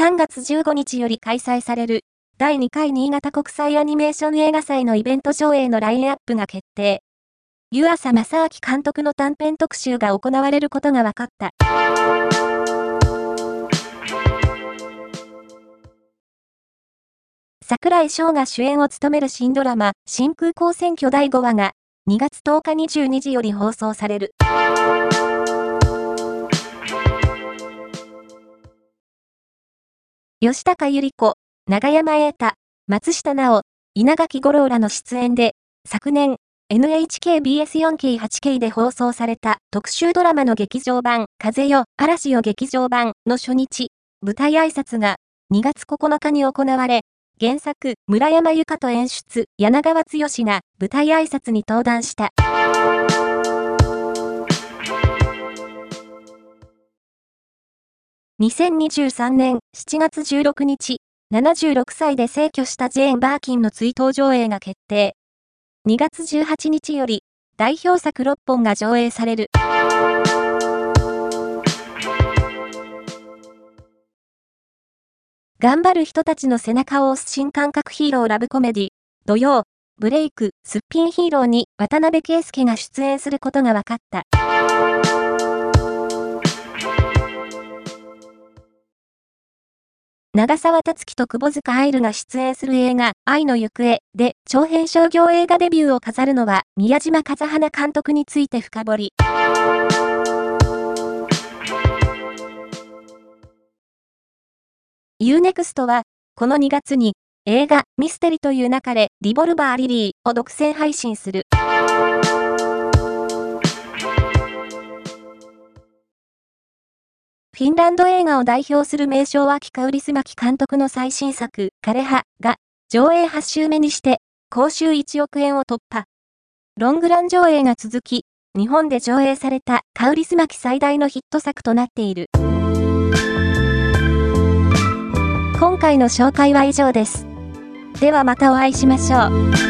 3月15日より開催される第2回新潟国際アニメーション映画祭のイベント上映のラインアップが決定。湯浅正明監督の短編特集が行われることが分かった。桜井翔が主演を務める新ドラマ、新空港選挙第5話が2月10日22時より放送される。吉高由里子、長山瑛太、松下奈緒、稲垣吾郎らの出演で、昨年、NHKBS4K8K で放送された特集ドラマの劇場版、風よ、嵐よ劇場版の初日、舞台挨拶が2月9日に行われ、原作、村山由佳と演出、柳川剛が舞台挨拶に登壇した。2023年7月16日、76歳で逝去したジェーン・バーキンの追悼上映が決定。2月18日より、代表作6本が上映される。頑張る人たちの背中を押す新感覚ヒーローラブコメディ、土曜、ブレイク、すっぴんヒーローに渡辺圭介が出演することが分かった。長澤達樹と窪塚愛流が出演する映画、愛の行方で長編商業映画デビューを飾るのは宮島和花監督について深掘り。Unext は、この2月に映画ミステリという中でリボルバーリリーを独占配信する。フィンランド映画を代表する名称は北売マキ監督の最新作、枯葉が上映8週目にして、公衆1億円を突破。ロングラン上映が続き、日本で上映されたカウリスマキ最大のヒット作となっている。今回の紹介は以上です。ではまたお会いしましょう。